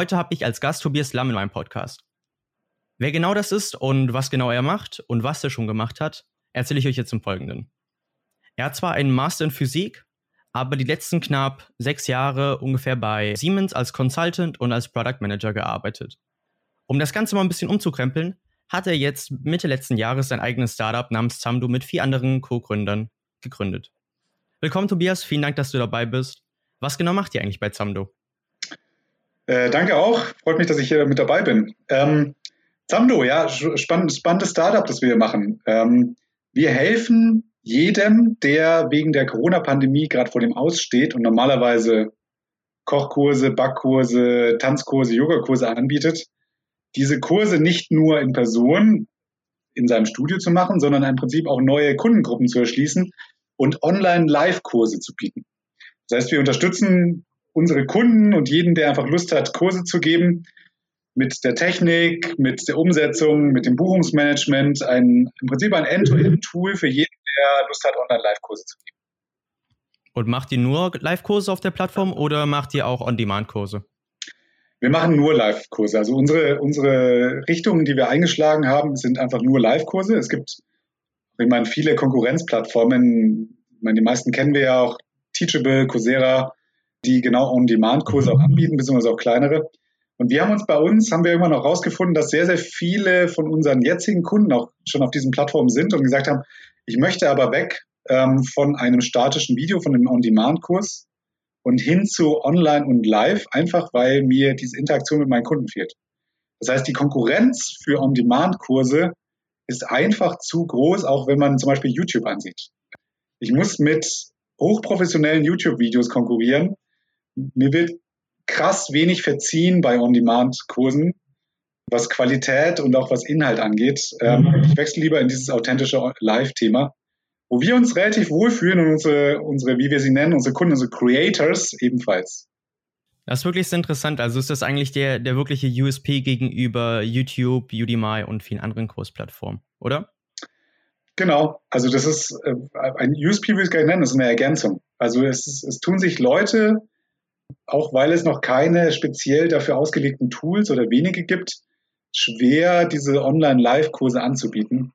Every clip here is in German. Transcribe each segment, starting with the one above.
heute habe ich als Gast Tobias Lamm in meinem Podcast. Wer genau das ist und was genau er macht und was er schon gemacht hat, erzähle ich euch jetzt im Folgenden. Er hat zwar einen Master in Physik, aber die letzten knapp sechs Jahre ungefähr bei Siemens als Consultant und als Product Manager gearbeitet. Um das Ganze mal ein bisschen umzukrempeln, hat er jetzt Mitte letzten Jahres sein eigenes Startup namens Zamdo mit vier anderen Co-Gründern gegründet. Willkommen, Tobias. Vielen Dank, dass du dabei bist. Was genau macht ihr eigentlich bei Zamdo? Äh, danke auch. Freut mich, dass ich hier mit dabei bin. Ähm, Zamdo, ja, spannend, spannendes Startup, das wir hier machen. Ähm, wir helfen jedem, der wegen der Corona-Pandemie gerade vor dem Aussteht und normalerweise Kochkurse, Backkurse, Tanzkurse, Yogakurse anbietet, diese Kurse nicht nur in Person in seinem Studio zu machen, sondern im Prinzip auch neue Kundengruppen zu erschließen und Online-Live-Kurse zu bieten. Das heißt, wir unterstützen unsere Kunden und jeden, der einfach Lust hat, Kurse zu geben, mit der Technik, mit der Umsetzung, mit dem Buchungsmanagement, ein, im Prinzip ein End-to-End-Tool für jeden, der Lust hat, Online-Live-Kurse zu geben. Und macht ihr nur Live-Kurse auf der Plattform oder macht ihr auch On-Demand-Kurse? Wir machen nur Live-Kurse. Also unsere, unsere Richtungen, die wir eingeschlagen haben, sind einfach nur Live-Kurse. Es gibt, ich meine, viele Konkurrenzplattformen. Ich meine, die meisten kennen wir ja auch. Teachable, Coursera, die genau On-Demand-Kurse auch anbieten, beziehungsweise auch kleinere. Und wir haben uns bei uns, haben wir irgendwann auch rausgefunden, dass sehr, sehr viele von unseren jetzigen Kunden auch schon auf diesen Plattformen sind und gesagt haben, ich möchte aber weg ähm, von einem statischen Video, von einem On-Demand-Kurs und hin zu Online und Live, einfach weil mir diese Interaktion mit meinen Kunden fehlt. Das heißt, die Konkurrenz für On-Demand-Kurse ist einfach zu groß, auch wenn man zum Beispiel YouTube ansieht. Ich muss mit hochprofessionellen YouTube-Videos konkurrieren. Mir wird krass wenig verziehen bei On-Demand-Kursen, was Qualität und auch was Inhalt angeht. Ähm, mhm. Ich wechsle lieber in dieses authentische Live-Thema wo wir uns relativ wohlfühlen und unsere, unsere, wie wir sie nennen, unsere Kunden, unsere Creators ebenfalls. Das ist wirklich sehr interessant. Also ist das eigentlich der, der wirkliche USP gegenüber YouTube, Udemy und vielen anderen Kursplattformen, oder? Genau, also das ist äh, ein USP, würde ich es gar nicht nennen, das ist eine Ergänzung. Also es, es tun sich Leute, auch weil es noch keine speziell dafür ausgelegten Tools oder wenige gibt, schwer, diese Online-Live-Kurse anzubieten.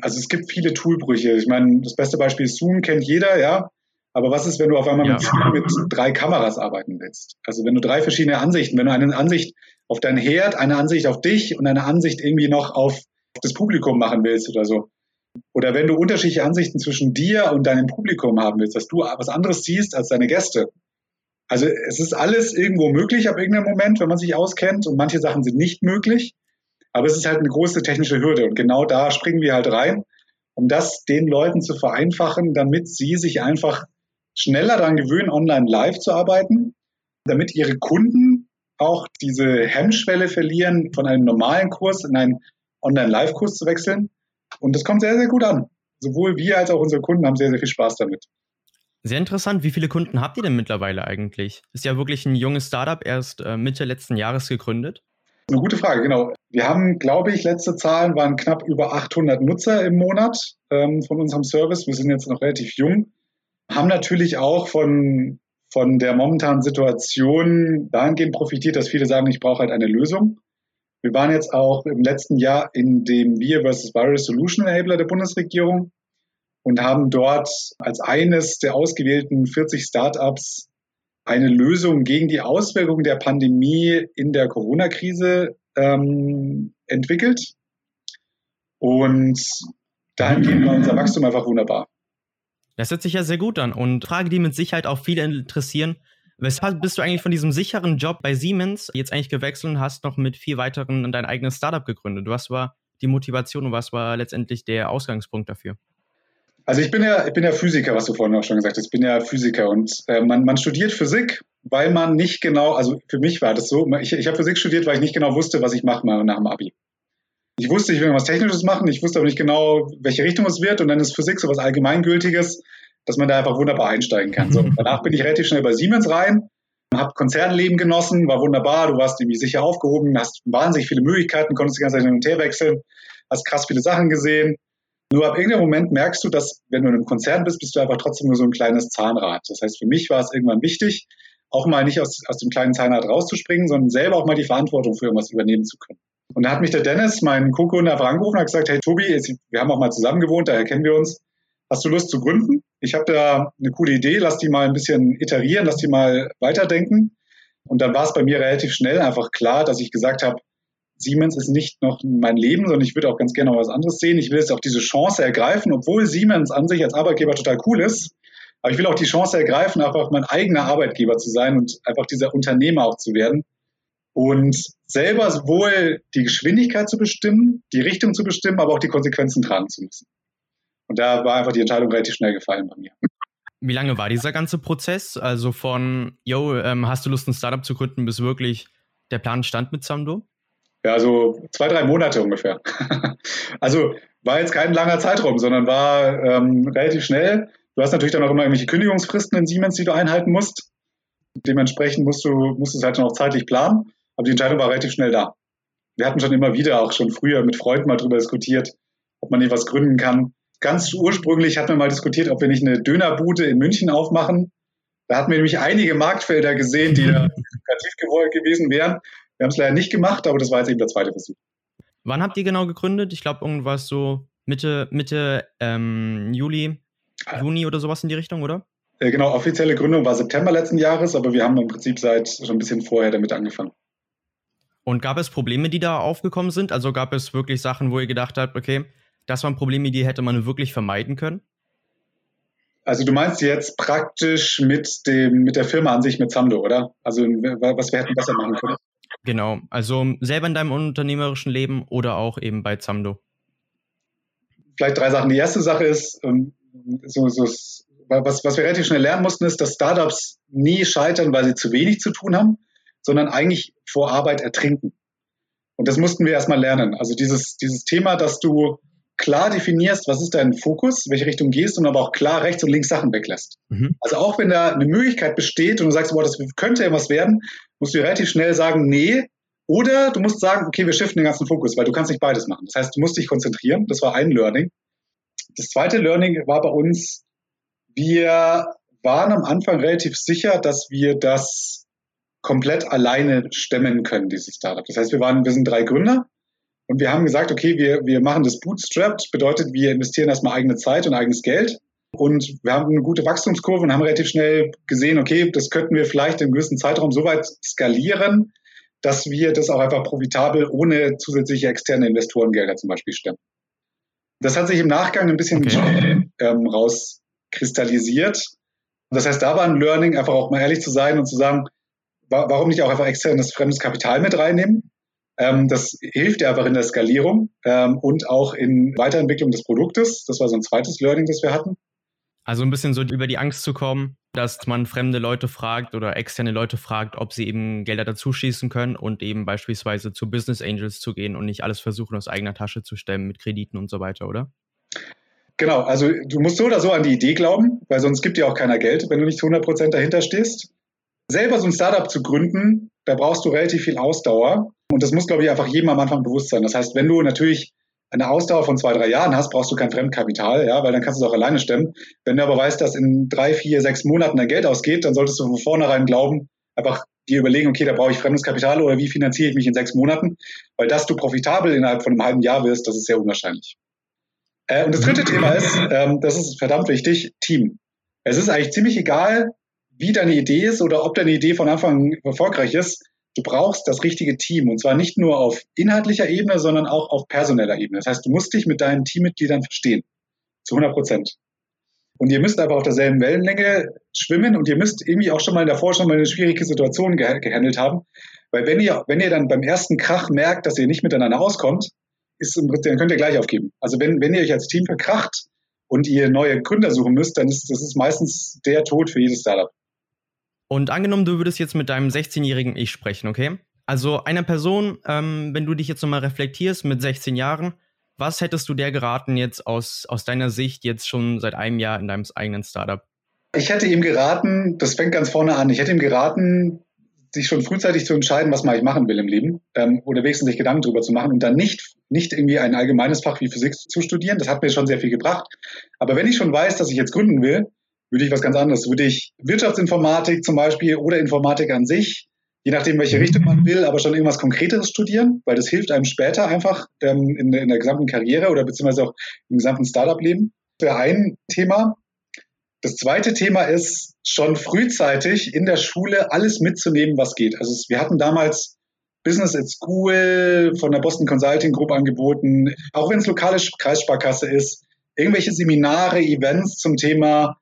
Also es gibt viele Toolbrüche. Ich meine, das beste Beispiel ist Zoom, kennt jeder, ja. Aber was ist, wenn du auf einmal ja. mit, mit drei Kameras arbeiten willst? Also wenn du drei verschiedene Ansichten, wenn du eine Ansicht auf dein Herd, eine Ansicht auf dich und eine Ansicht irgendwie noch auf das Publikum machen willst oder so. Oder wenn du unterschiedliche Ansichten zwischen dir und deinem Publikum haben willst, dass du was anderes siehst als deine Gäste. Also es ist alles irgendwo möglich ab irgendeinem Moment, wenn man sich auskennt und manche Sachen sind nicht möglich. Aber es ist halt eine große technische Hürde und genau da springen wir halt rein, um das den Leuten zu vereinfachen, damit sie sich einfach schneller daran gewöhnen, online live zu arbeiten, damit ihre Kunden auch diese Hemmschwelle verlieren, von einem normalen Kurs in einen Online-Live-Kurs zu wechseln. Und das kommt sehr, sehr gut an. Sowohl wir als auch unsere Kunden haben sehr, sehr viel Spaß damit. Sehr interessant. Wie viele Kunden habt ihr denn mittlerweile eigentlich? Ist ja wirklich ein junges Startup, erst äh, Mitte letzten Jahres gegründet. Eine gute Frage, genau. Wir haben, glaube ich, letzte Zahlen waren knapp über 800 Nutzer im Monat ähm, von unserem Service. Wir sind jetzt noch relativ jung, haben natürlich auch von, von der momentanen Situation dahingehend profitiert, dass viele sagen, ich brauche halt eine Lösung. Wir waren jetzt auch im letzten Jahr in dem Wir vs. Virus Solution Enabler der Bundesregierung und haben dort als eines der ausgewählten 40 Startups eine Lösung gegen die Auswirkungen der Pandemie in der Corona-Krise ähm, entwickelt. Und dahingehend war unser Wachstum einfach wunderbar. Das hört sich ja sehr gut an. Und Frage, die mit Sicherheit auch viele interessieren. Weshalb bist du eigentlich von diesem sicheren Job bei Siemens jetzt eigentlich gewechselt und hast noch mit vier weiteren dein eigenes Startup gegründet? Was war die Motivation und was war letztendlich der Ausgangspunkt dafür? Also ich bin ja, ich bin ja Physiker, was du vorhin auch schon gesagt hast. Ich bin ja Physiker und äh, man, man studiert Physik, weil man nicht genau, also für mich war das so, ich, ich habe Physik studiert, weil ich nicht genau wusste, was ich mache nach dem Abi. Ich wusste, ich will was Technisches machen, ich wusste aber nicht genau, welche Richtung es wird und dann ist Physik so was Allgemeingültiges, dass man da einfach wunderbar einsteigen kann. So, danach bin ich relativ schnell bei Siemens rein, habe Konzernleben genossen, war wunderbar, du warst irgendwie sicher aufgehoben, hast wahnsinnig viele Möglichkeiten, konntest die ganze Zeit hin und her wechseln, hast krass viele Sachen gesehen nur ab irgendeinem Moment merkst du, dass wenn du in einem Konzern bist, bist du einfach trotzdem nur so ein kleines Zahnrad. Das heißt, für mich war es irgendwann wichtig, auch mal nicht aus, aus dem kleinen Zahnrad rauszuspringen, sondern selber auch mal die Verantwortung für irgendwas übernehmen zu können. Und da hat mich der Dennis, mein Co-Gründer, einfach angerufen und hat gesagt, hey Tobi, wir haben auch mal zusammen gewohnt, daher kennen wir uns. Hast du Lust zu gründen? Ich habe da eine coole Idee, lass die mal ein bisschen iterieren, lass die mal weiterdenken. Und dann war es bei mir relativ schnell einfach klar, dass ich gesagt habe, Siemens ist nicht noch mein Leben, sondern ich würde auch ganz gerne noch was anderes sehen. Ich will jetzt auch diese Chance ergreifen, obwohl Siemens an sich als Arbeitgeber total cool ist. Aber ich will auch die Chance ergreifen, einfach mein eigener Arbeitgeber zu sein und einfach dieser Unternehmer auch zu werden. Und selber sowohl die Geschwindigkeit zu bestimmen, die Richtung zu bestimmen, aber auch die Konsequenzen tragen zu müssen. Und da war einfach die Entscheidung relativ schnell gefallen bei mir. Wie lange war dieser ganze Prozess? Also von, yo, ähm, hast du Lust, ein Startup zu gründen, bis wirklich der Plan stand mit Samdo? Ja, so zwei, drei Monate ungefähr. also war jetzt kein langer Zeitraum, sondern war ähm, relativ schnell. Du hast natürlich dann auch immer irgendwelche Kündigungsfristen in Siemens, die du einhalten musst. Dementsprechend musst du, musst du es halt noch zeitlich planen. Aber die Entscheidung war relativ schnell da. Wir hatten schon immer wieder, auch schon früher mit Freunden mal drüber diskutiert, ob man nicht was gründen kann. Ganz ursprünglich hatten wir mal diskutiert, ob wir nicht eine Dönerbude in München aufmachen. Da hatten wir nämlich einige Marktfelder gesehen, die da lukrativ gewesen wären. Wir haben es leider nicht gemacht, aber das war jetzt eben der zweite Versuch. Wann habt ihr genau gegründet? Ich glaube, irgendwas so Mitte, Mitte ähm, Juli, Juni oder sowas in die Richtung, oder? Äh, genau, offizielle Gründung war September letzten Jahres, aber wir haben im Prinzip seit schon ein bisschen vorher damit angefangen. Und gab es Probleme, die da aufgekommen sind? Also gab es wirklich Sachen, wo ihr gedacht habt, okay, das waren Probleme, die hätte man wirklich vermeiden können? Also du meinst jetzt praktisch mit dem mit der Firma an sich mit Zamdo, oder? Also was wir hätten besser machen können? Genau, also selber in deinem unternehmerischen Leben oder auch eben bei Zamdo. Vielleicht drei Sachen. Die erste Sache ist, ähm, so, so, was, was wir relativ schnell lernen mussten, ist, dass Startups nie scheitern, weil sie zu wenig zu tun haben, sondern eigentlich vor Arbeit ertrinken. Und das mussten wir erstmal lernen. Also dieses, dieses Thema, dass du klar definierst, was ist dein Fokus, welche Richtung gehst und aber auch klar rechts und links Sachen weglässt. Mhm. Also auch wenn da eine Möglichkeit besteht und du sagst, boah, das könnte irgendwas werden, musst du relativ schnell sagen, nee. Oder du musst sagen, okay, wir shiften den ganzen Fokus, weil du kannst nicht beides machen. Das heißt, du musst dich konzentrieren. Das war ein Learning. Das zweite Learning war bei uns, wir waren am Anfang relativ sicher, dass wir das komplett alleine stemmen können, dieses Startup. Das heißt, wir waren, wir sind drei Gründer und wir haben gesagt, okay, wir, wir machen das bootstrapped, bedeutet, wir investieren erstmal eigene Zeit und eigenes Geld. Und wir haben eine gute Wachstumskurve und haben relativ schnell gesehen, okay, das könnten wir vielleicht im gewissen Zeitraum so weit skalieren, dass wir das auch einfach profitabel ohne zusätzliche externe Investorengelder zum Beispiel stemmen. Das hat sich im Nachgang ein bisschen okay. ähm, rauskristallisiert. Das heißt, da war ein Learning, einfach auch mal ehrlich zu sein und zu sagen, warum nicht auch einfach externes fremdes Kapital mit reinnehmen? Ähm, das hilft dir einfach in der Skalierung ähm, und auch in Weiterentwicklung des Produktes. Das war so ein zweites Learning, das wir hatten. Also ein bisschen so über die Angst zu kommen, dass man fremde Leute fragt oder externe Leute fragt, ob sie eben Gelder dazu schießen können und eben beispielsweise zu Business Angels zu gehen und nicht alles versuchen aus eigener Tasche zu stemmen mit Krediten und so weiter, oder? Genau, also du musst so oder so an die Idee glauben, weil sonst gibt dir auch keiner Geld, wenn du nicht zu 100% dahinter stehst. Selber so ein Startup zu gründen, da brauchst du relativ viel Ausdauer und das muss, glaube ich, einfach jedem am Anfang bewusst sein. Das heißt, wenn du natürlich eine Ausdauer von zwei, drei Jahren hast, brauchst du kein Fremdkapital, ja, weil dann kannst du es auch alleine stemmen. Wenn du aber weißt, dass in drei, vier, sechs Monaten dein Geld ausgeht, dann solltest du von vornherein glauben, einfach dir überlegen, okay, da brauche ich fremdes Kapital oder wie finanziere ich mich in sechs Monaten, weil dass du profitabel innerhalb von einem halben Jahr wirst, das ist sehr unwahrscheinlich. Äh, und das dritte Thema ist, ähm, das ist verdammt wichtig, Team. Es ist eigentlich ziemlich egal, wie deine Idee ist oder ob deine Idee von Anfang an erfolgreich ist du brauchst das richtige Team und zwar nicht nur auf inhaltlicher Ebene, sondern auch auf personeller Ebene. Das heißt, du musst dich mit deinen Teammitgliedern verstehen. Zu 100 Prozent. Und ihr müsst aber auf derselben Wellenlänge schwimmen und ihr müsst irgendwie auch schon mal in der Forschung mal eine schwierige Situation ge gehandelt haben. Weil wenn ihr, wenn ihr dann beim ersten Krach merkt, dass ihr nicht miteinander auskommt, ist dann könnt ihr gleich aufgeben. Also wenn, wenn ihr euch als Team verkracht und ihr neue Gründer suchen müsst, dann ist das ist meistens der Tod für jedes Startup. Und angenommen, du würdest jetzt mit deinem 16-jährigen Ich sprechen, okay? Also einer Person, ähm, wenn du dich jetzt nochmal reflektierst mit 16 Jahren, was hättest du der geraten jetzt aus, aus deiner Sicht jetzt schon seit einem Jahr in deinem eigenen Startup? Ich hätte ihm geraten, das fängt ganz vorne an, ich hätte ihm geraten, sich schon frühzeitig zu entscheiden, was man eigentlich machen will im Leben ähm, oder wenigstens sich Gedanken darüber zu machen und dann nicht, nicht irgendwie ein allgemeines Fach wie Physik zu studieren. Das hat mir schon sehr viel gebracht. Aber wenn ich schon weiß, dass ich jetzt gründen will, würde ich was ganz anderes. Würde ich Wirtschaftsinformatik zum Beispiel oder Informatik an sich, je nachdem, welche Richtung man will, aber schon irgendwas Konkreteres studieren, weil das hilft einem später einfach ähm, in, in, der gesamten Karriere oder beziehungsweise auch im gesamten Startup-Leben. Das wäre ein Thema. Das zweite Thema ist, schon frühzeitig in der Schule alles mitzunehmen, was geht. Also wir hatten damals Business at School von der Boston Consulting Group angeboten, auch wenn es lokale Kreissparkasse ist, irgendwelche Seminare, Events zum Thema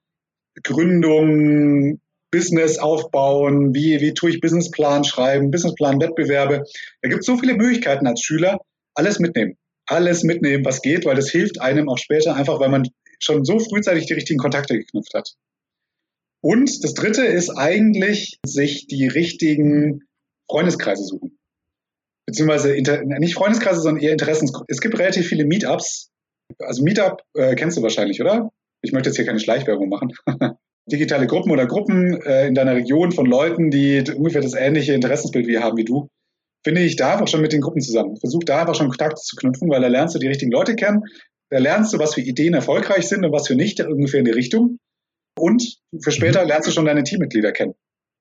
Gründung, Business aufbauen, wie, wie tue ich Businessplan schreiben, Businessplan Wettbewerbe. Da gibt es so viele Möglichkeiten als Schüler, alles mitnehmen. Alles mitnehmen, was geht, weil das hilft einem auch später einfach, weil man schon so frühzeitig die richtigen Kontakte geknüpft hat. Und das dritte ist eigentlich, sich die richtigen Freundeskreise suchen. Beziehungsweise nicht Freundeskreise, sondern eher Interessensgruppen. Es gibt relativ viele Meetups. Also Meetup äh, kennst du wahrscheinlich, oder? Ich möchte jetzt hier keine Schleichwerbung machen. Digitale Gruppen oder Gruppen äh, in deiner Region von Leuten, die ungefähr das ähnliche Interessensbild wie haben wie du, finde ich da einfach schon mit den Gruppen zusammen. Versuch da einfach schon Kontakte zu knüpfen, weil da lernst du die richtigen Leute kennen, da lernst du, was für Ideen erfolgreich sind und was für nicht, ungefähr in die Richtung. Und für später mhm. lernst du schon deine Teammitglieder kennen.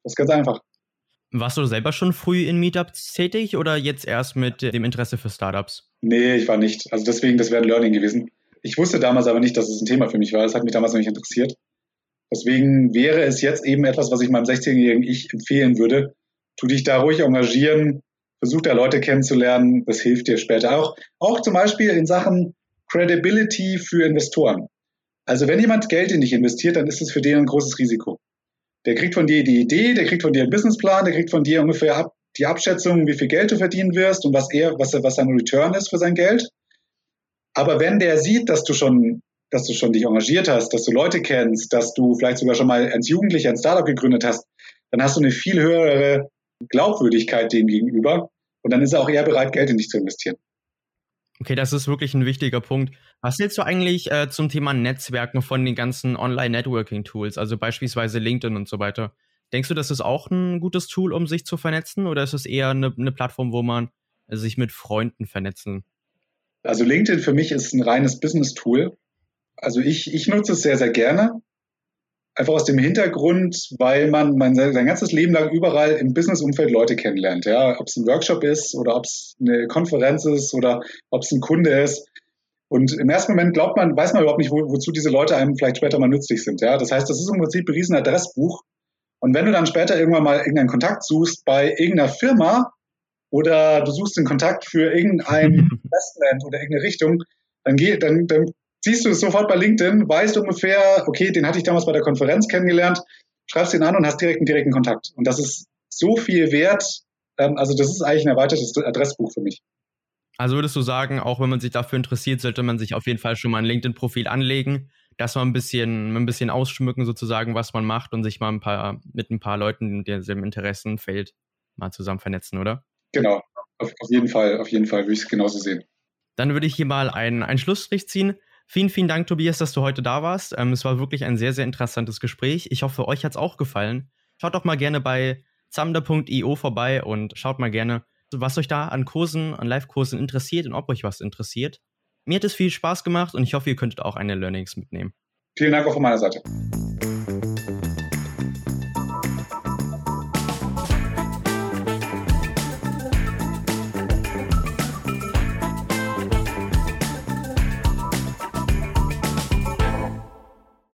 Das ist ganz einfach. Warst du selber schon früh in Meetups tätig oder jetzt erst mit dem Interesse für Startups? Nee, ich war nicht. Also deswegen, das wäre ein Learning gewesen. Ich wusste damals aber nicht, dass es ein Thema für mich war. Das hat mich damals noch nicht interessiert. Deswegen wäre es jetzt eben etwas, was ich meinem 16-jährigen Ich empfehlen würde. Tu dich da ruhig engagieren, versuch da Leute kennenzulernen. Das hilft dir später auch. Auch zum Beispiel in Sachen Credibility für Investoren. Also wenn jemand Geld in dich investiert, dann ist es für den ein großes Risiko. Der kriegt von dir die Idee, der kriegt von dir einen Businessplan, der kriegt von dir ungefähr ab, die Abschätzung, wie viel Geld du verdienen wirst und was er, was, was sein Return ist für sein Geld. Aber wenn der sieht, dass du schon, dass du schon dich engagiert hast, dass du Leute kennst, dass du vielleicht sogar schon mal als Jugendlicher ein Startup gegründet hast, dann hast du eine viel höhere Glaubwürdigkeit dem gegenüber. Und dann ist er auch eher bereit, Geld in dich zu investieren. Okay, das ist wirklich ein wichtiger Punkt. Was hältst du eigentlich äh, zum Thema Netzwerken von den ganzen Online-Networking-Tools, also beispielsweise LinkedIn und so weiter? Denkst du, das ist auch ein gutes Tool, um sich zu vernetzen, oder ist es eher eine, eine Plattform, wo man sich mit Freunden vernetzen? Also LinkedIn für mich ist ein reines Business-Tool. Also ich, ich nutze es sehr, sehr gerne. Einfach aus dem Hintergrund, weil man, man sein ganzes Leben lang überall im Business-Umfeld Leute kennenlernt. Ja, ob es ein Workshop ist oder ob es eine Konferenz ist oder ob es ein Kunde ist. Und im ersten Moment glaubt man, weiß man überhaupt nicht, wo, wozu diese Leute einem vielleicht später mal nützlich sind. Ja, das heißt, das ist im Prinzip ein riesen Adressbuch. Und wenn du dann später irgendwann mal irgendeinen Kontakt suchst bei irgendeiner Firma oder du suchst einen Kontakt für irgendein Investment oder irgendeine Richtung, dann, geh, dann, dann siehst du es sofort bei LinkedIn, weißt ungefähr, okay, den hatte ich damals bei der Konferenz kennengelernt, schreibst ihn an und hast direkt einen direkten Kontakt. Und das ist so viel wert. Ähm, also das ist eigentlich ein erweitertes Adressbuch für mich. Also würdest du sagen, auch wenn man sich dafür interessiert, sollte man sich auf jeden Fall schon mal ein LinkedIn-Profil anlegen, dass man ein bisschen, ein bisschen ausschmücken sozusagen, was man macht und sich mal ein paar mit ein paar Leuten in diesem Interessenfeld mal zusammen vernetzen, oder? Genau, auf, auf jeden Fall, auf jeden Fall würde ich es genauso sehen. Dann würde ich hier mal einen, einen Schlussstrich ziehen. Vielen, vielen Dank, Tobias, dass du heute da warst. Ähm, es war wirklich ein sehr, sehr interessantes Gespräch. Ich hoffe, euch hat es auch gefallen. Schaut doch mal gerne bei zamda.io vorbei und schaut mal gerne, was euch da an Kursen, an Live-Kursen interessiert und ob euch was interessiert. Mir hat es viel Spaß gemacht und ich hoffe, ihr könntet auch eine Learnings mitnehmen. Vielen Dank auch von meiner Seite.